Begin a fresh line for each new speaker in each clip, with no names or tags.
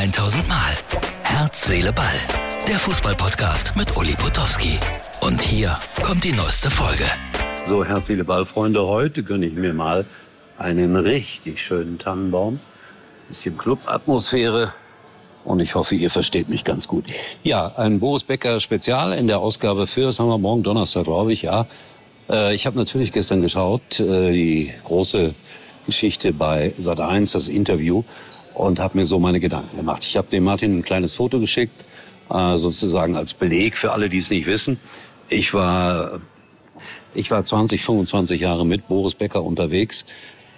1000 Mal. Herz, Seele, Ball. Der Fußballpodcast mit Uli Potowski. Und hier kommt die neueste Folge.
So, Herz, Seele, Ball, Freunde, heute gönne ich mir mal einen richtig schönen Tannenbaum. Bisschen Club-Atmosphäre. Und ich hoffe, ihr versteht mich ganz gut. Ja, ein Boris Becker Spezial in der Ausgabe für, das haben wir morgen Donnerstag, glaube ich, ja. Äh, ich habe natürlich gestern geschaut, äh, die große Geschichte bei Sat1, das Interview, und habe mir so meine Gedanken gemacht. Ich habe dem Martin ein kleines Foto geschickt, äh, sozusagen als Beleg für alle, die es nicht wissen. Ich war, ich war 20, 25 Jahre mit Boris Becker unterwegs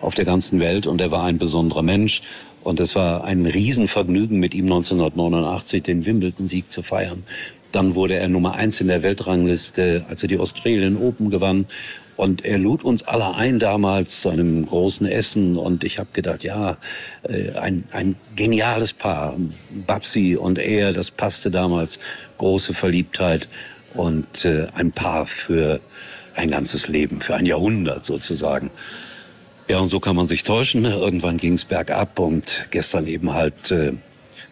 auf der ganzen Welt und er war ein besonderer Mensch. Und es war ein Riesenvergnügen, mit ihm 1989 den Wimbledon-Sieg zu feiern. Dann wurde er Nummer eins in der Weltrangliste, als er die Australian Open gewann. Und er lud uns alle ein damals zu einem großen Essen. Und ich habe gedacht, ja, äh, ein, ein geniales Paar. Babsi und er, das passte damals. Große Verliebtheit und äh, ein Paar für ein ganzes Leben, für ein Jahrhundert sozusagen. Ja, und so kann man sich täuschen. Irgendwann ging es bergab und gestern eben halt äh,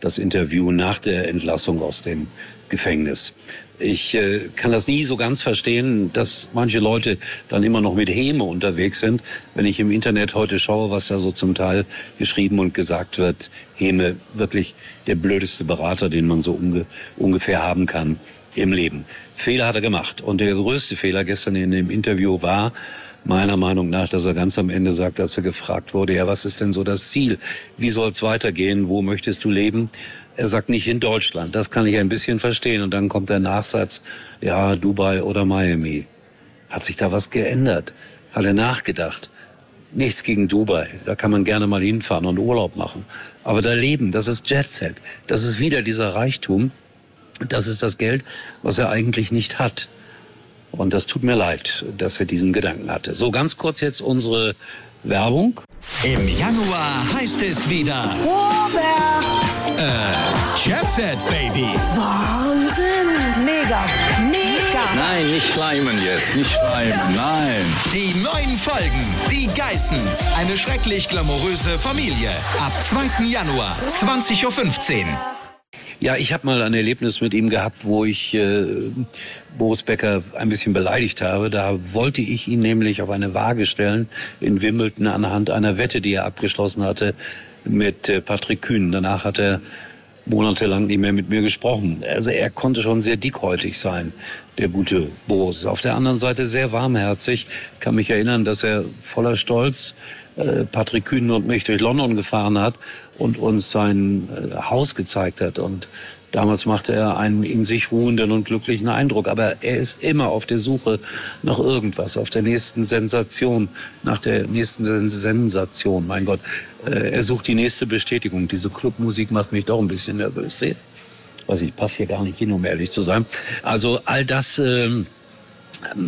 das Interview nach der Entlassung aus dem Gefängnis. Ich äh, kann das nie so ganz verstehen, dass manche Leute dann immer noch mit Häme unterwegs sind. Wenn ich im Internet heute schaue, was da so zum Teil geschrieben und gesagt wird, Häme wirklich der blödeste Berater, den man so unge ungefähr haben kann im Leben. Fehler hat er gemacht. Und der größte Fehler gestern in dem Interview war, meiner Meinung nach, dass er ganz am Ende sagt, als er gefragt wurde, ja, was ist denn so das Ziel? Wie soll es weitergehen? Wo möchtest du leben? Er sagt nicht in Deutschland. Das kann ich ein bisschen verstehen. Und dann kommt der Nachsatz, ja, Dubai oder Miami. Hat sich da was geändert? Hat er nachgedacht? Nichts gegen Dubai. Da kann man gerne mal hinfahren und Urlaub machen. Aber da leben, das ist Jetset. Das ist wieder dieser Reichtum. Das ist das Geld, was er eigentlich nicht hat. Und das tut mir leid, dass er diesen Gedanken hatte. So, ganz kurz jetzt unsere Werbung.
Im Januar heißt es wieder.
Robert!
Äh, Jet Set, Baby.
Wahnsinn! Mega! Mega!
Nein, nicht schleimen jetzt, nicht schleimen, nein.
Die neuen Folgen. Die Geissens. Eine schrecklich glamouröse Familie. Ab 2. Januar, 20.15 Uhr.
Ja, ich habe mal ein Erlebnis mit ihm gehabt, wo ich äh, Boris Becker ein bisschen beleidigt habe. Da wollte ich ihn nämlich auf eine Waage stellen in Wimbledon anhand einer Wette, die er abgeschlossen hatte mit äh, Patrick Kühn. Danach hat er monatelang nicht mehr mit mir gesprochen. Also er konnte schon sehr dickhäutig sein, der gute Boris. Auf der anderen Seite sehr warmherzig. Kann mich erinnern, dass er voller Stolz äh, Patrick Kühn und mich durch London gefahren hat und uns sein äh, Haus gezeigt hat. Und damals machte er einen in sich ruhenden und glücklichen Eindruck. Aber er ist immer auf der Suche nach irgendwas, auf der nächsten Sensation, nach der nächsten Sensation. Mein Gott, äh, er sucht die nächste Bestätigung. Diese Clubmusik macht mich doch ein bisschen nervös. Weiß ich, passe hier gar nicht hin, um ehrlich zu sein. Also all das... Ähm,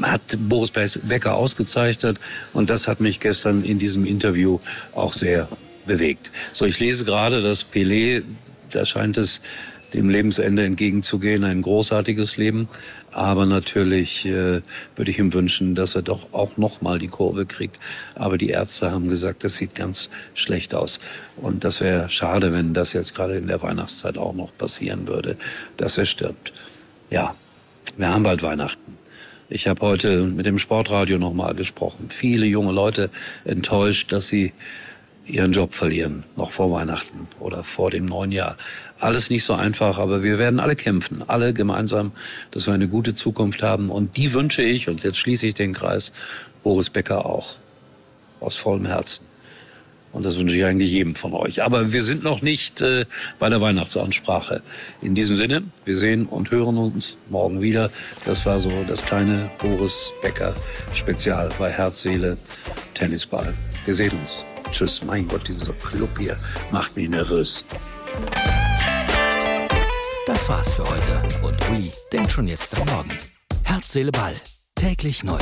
hat Boris Becker ausgezeichnet und das hat mich gestern in diesem Interview auch sehr bewegt. So, ich lese gerade, dass Pelé, da scheint es dem Lebensende entgegenzugehen, ein großartiges Leben. Aber natürlich äh, würde ich ihm wünschen, dass er doch auch noch mal die Kurve kriegt. Aber die Ärzte haben gesagt, das sieht ganz schlecht aus. Und das wäre schade, wenn das jetzt gerade in der Weihnachtszeit auch noch passieren würde, dass er stirbt. Ja, wir haben bald Weihnachten. Ich habe heute mit dem Sportradio nochmal gesprochen. Viele junge Leute enttäuscht, dass sie ihren Job verlieren, noch vor Weihnachten oder vor dem neuen Jahr. Alles nicht so einfach, aber wir werden alle kämpfen, alle gemeinsam, dass wir eine gute Zukunft haben. Und die wünsche ich, und jetzt schließe ich den Kreis, Boris Becker auch. Aus vollem Herzen. Und das wünsche ich eigentlich jedem von euch. Aber wir sind noch nicht äh, bei der Weihnachtsansprache. In diesem Sinne, wir sehen und hören uns morgen wieder. Das war so das kleine Boris Becker Spezial bei Herz, Seele, Tennisball. Wir sehen uns. Tschüss. Mein Gott, dieser Club hier macht mich nervös.
Das war's für heute. Und Uli denkt schon jetzt am Morgen. Herz, Seele, Ball. Täglich neu.